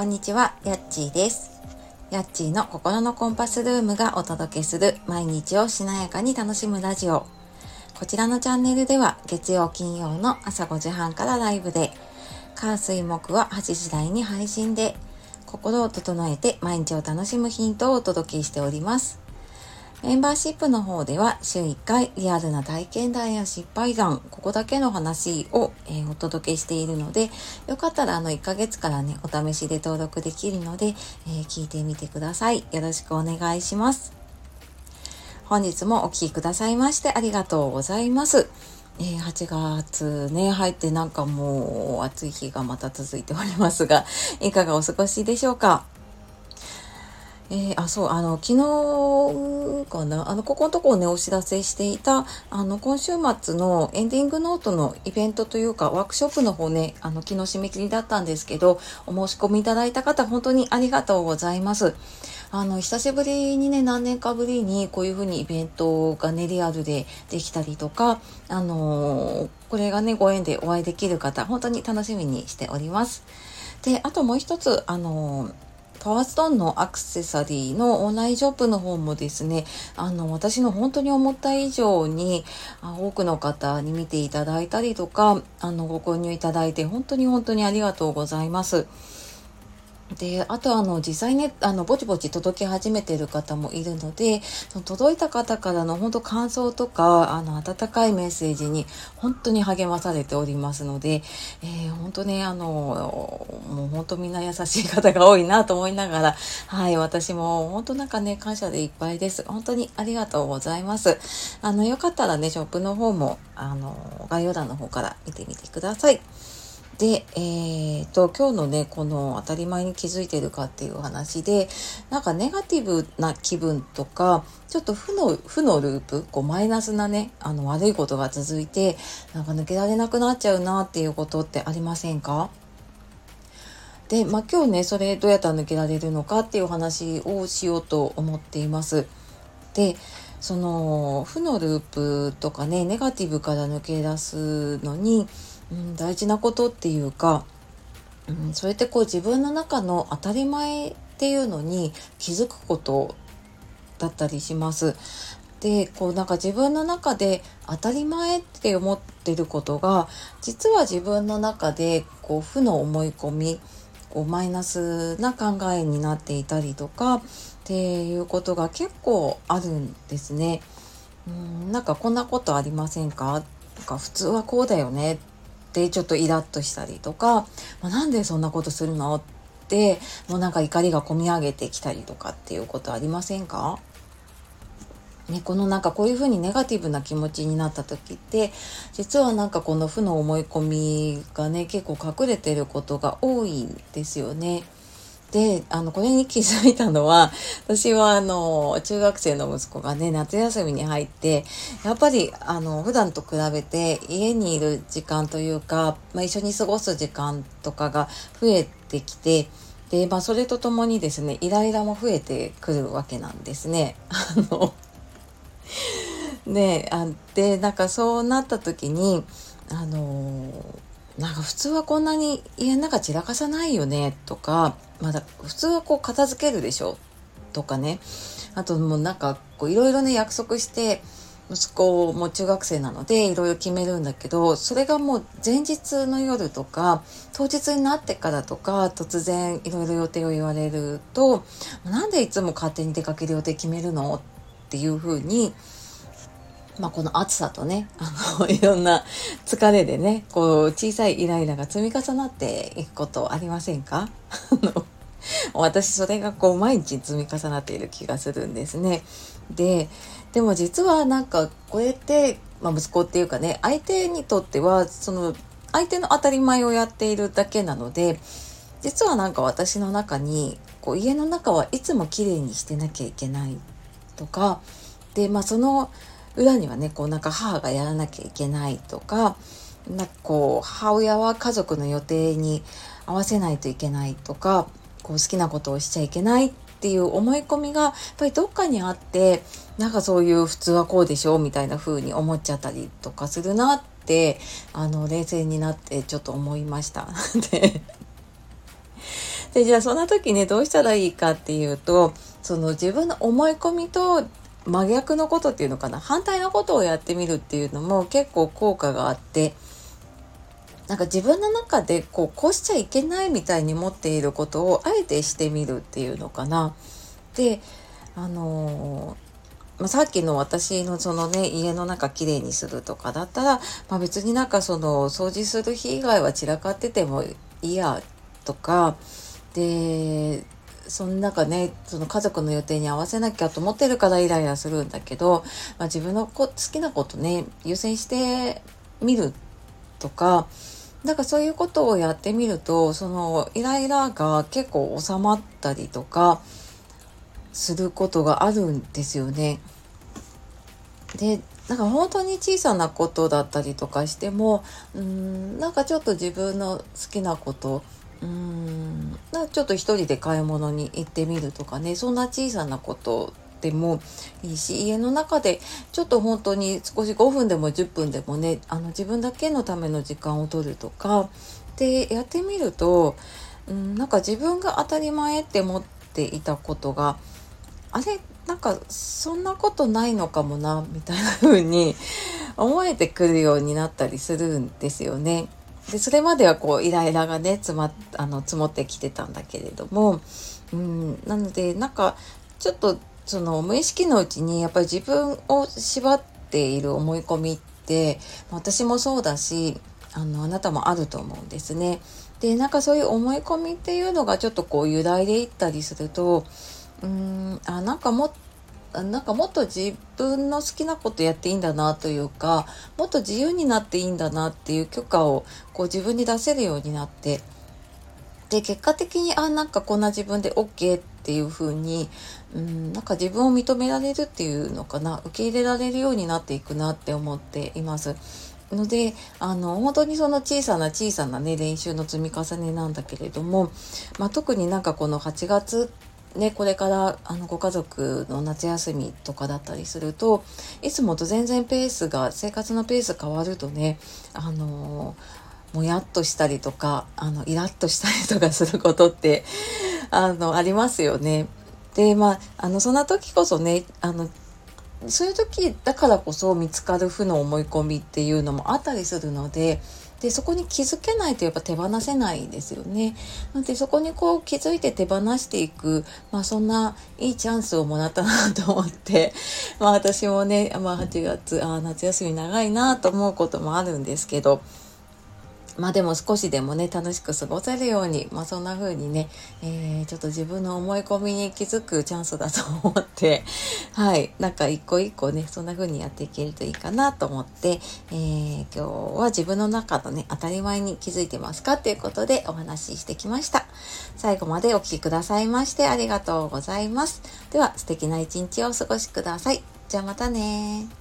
こんにちは、やっちーです。やっちーの心のコンパスルームがお届けする毎日をしなやかに楽しむラジオ。こちらのチャンネルでは月曜金曜の朝5時半からライブで、火水木は8時台に配信で、心を整えて毎日を楽しむヒントをお届けしております。メンバーシップの方では週1回リアルな体験談や失敗談、ここだけの話を、えー、お届けしているので、よかったらあの1ヶ月からね、お試しで登録できるので、えー、聞いてみてください。よろしくお願いします。本日もお聴きくださいましてありがとうございます。え、8月ね、入ってなんかもう暑い日がまた続いておりますが、いかがお過ごしでしょうか？えー、あ、そう、あの、昨日かな、あの、ここのとこをね、お知らせしていた、あの、今週末のエンディングノートのイベントというか、ワークショップの方ね、あの、昨日締め切りだったんですけど、お申し込みいただいた方、本当にありがとうございます。あの、久しぶりにね、何年かぶりにこういうふうにイベントがね、リアルでできたりとか、あのこれがね、ご縁でお会いできる方、本当に楽しみにしております。で、あともう一つ、あのパワーストーンのアクセサリーのオンラインショップの方もですね、あの、私の本当に思った以上に、多くの方に見ていただいたりとか、あの、ご購入いただいて、本当に本当にありがとうございます。で、あとあの、実際ね、あの、ぼちぼち届き始めている方もいるので、その届いた方からの本当感想とか、あの、温かいメッセージに本当に励まされておりますので、えー、本当ね、あの、もう本当みんな優しい方が多いなと思いながら、はい、私も本当なんかね、感謝でいっぱいです。本当にありがとうございます。あの、よかったらね、ショップの方も、あの、概要欄の方から見てみてください。で、えーと、今日のね、この当たり前に気づいてるかっていう話で、なんかネガティブな気分とか、ちょっと負の、負のループ、こうマイナスなね、あの悪いことが続いて、なんか抜けられなくなっちゃうなっていうことってありませんか？で、まあ今日ね、それどうやったら抜けられるのかっていう話をしようと思っています。で、その負のループとかね、ネガティブから抜け出すのに、うん、大事なことっていうか、うん、それってこう自分の中の当たり前っていうのに気づくことだったりします。でこうなんか自分の中で当たり前って思ってることが実は自分の中でこう負の思い込みこうマイナスな考えになっていたりとかっていうことが結構あるんですね。うんなんかこんなことありませんか？とか普通はこうだよねってちょっとイラッとしたりとか、まあ、なんでそんなことするの？ってもうなんか怒りがこみ上げてきたりとかっていうことありませんか？ね、このなんかこういうふうにネガティブな気持ちになった時って実はなんかこの負の思い込みがね結構隠れてることが多いんですよね。で、あの、これに気づいたのは、私はあの、中学生の息子がね、夏休みに入って、やっぱり、あの、普段と比べて家にいる時間というか、まあ、一緒に過ごす時間とかが増えてきて、で、まあ、それとともにですね、イライラも増えてくるわけなんですね。あの、で、あで、なんかそうなった時に、あの、なんか普通はこんなに家の中散らかさないよねとか、まだ普通はこう片付けるでしょ。とかね。あともうなんかこういろいろね約束して、息子も中学生なのでいろいろ決めるんだけどそれがもう前日の夜とか当日になってからとか突然いろいろ予定を言われるとなんでいつも勝手に出かける予定決めるの？っていうふうにまあ、この暑さとね、あの、いろんな疲れでね、こう、小さいイライラが積み重なっていくことありませんか？あの、私それがこう毎日積み重なっている気がするんですね。で、でも実はなんかこうやって、まあ、息子っていうかね、相手にとっては、その、相手の当たり前をやっているだけなので、実はなんか私の中に、こう家の中はいつも綺麗にしてなきゃいけないとか、で、まあその、裏にはねこうなんか母がやらなきゃいけないとかなんかこう母親は家族の予定に合わせないといけないとかこう好きなことをしちゃいけないっていう思い込みがやっぱりどっかにあってなんかそういう普通はこうでしょうみたいな風に思っちゃったりとかするなってあの冷静になってちょっと思いました。でで、じゃあそんな時ね、どうしたらいいかっていうと、その自分の思い込みと真逆のことっていうのかな、反対のことをやってみるっていうのも結構効果があって、なんか自分の中でこうこうしちゃいけないみたいに持っていることをあえてしてみるっていうのかな。であのま、さっきの私のそのね家の中きれいにするとかだったら、まあ、別になんかその掃除する日以外は散らかっててもいいやとかでその中ねその家族の予定に合わせなきゃと思ってるからイライラするんだけど、まあ、自分のこ好きなことね優先してみるとかなんかそういうことをやってみるとそのイライラが結構収まったりとかすることがあるんですよね。でなんか本当に小さなことだったりとかしてもうんなんかちょっと自分の好きなことうんちょっと一人で買い物に行ってみるとかねそんな小さなことでもいいし家の中でちょっと本当に少し5分でも10分でもねあの自分だけのための時間を取るとかでやってみると、うん、なんか自分が当たり前って思っていたことがあれなんかそんなことないのかもなみたいな風に思えてくるようになったりするんですよね。でそれまではこうイライラがね詰まあの積もってきてたんだけれども、うん、なのでなんかちょっとその無意識のうちにやっぱり自分を縛っている思い込みって私もそうだしあのあなたもあると思うんですね。でなんかそういう思い込みっていうのがちょっとこう揺らいでいったりするとうんあなんかもっなんかもっと自分の好きなことやっていいんだなというかもっと自由になっていいんだなっていう許可をこう自分に出せるようになってで結果的にあなんかこんな自分で OK っっていう風にうんなんか自分を認められるっていうのかな受け入れられるようになっていくなって思っています。のであの本当にその小さな小さなね練習の積み重ねなんだけれども、まあ、特になんかこの8月ね、これからあのご家族の夏休みとかだったりするといつもと全然ペースが生活のペース変わるとねあのもやっとしたりとかあのイラッとしたりとかすることって あのありますよね。でまああのそんな時こそねあのそういう時だからこそ見つかる負の思い込みっていうのもあったりするのででそこに気づけないとやっぱ手放せないですよね。なのでそこにこう気づいて手放していく、まあ、そんないいチャンスをもらったなと思って、まあ、私もね、まあ、8月あ夏休み長いなと思うこともあるんですけどまあでも少しでもね、楽しく過ごせるように、まあそんな風にね、えー、ちょっと自分の思い込みに気づくチャンスだと思って、はい、なんか一個一個ね、そんな風にやっていけるといいかなと思って、えー、今日は自分の中のね、当たり前に気づいてますかということでお話ししてきました。最後までお聴きくださいましてありがとうございます。では素敵な一日をお過ごしください。じゃあまたね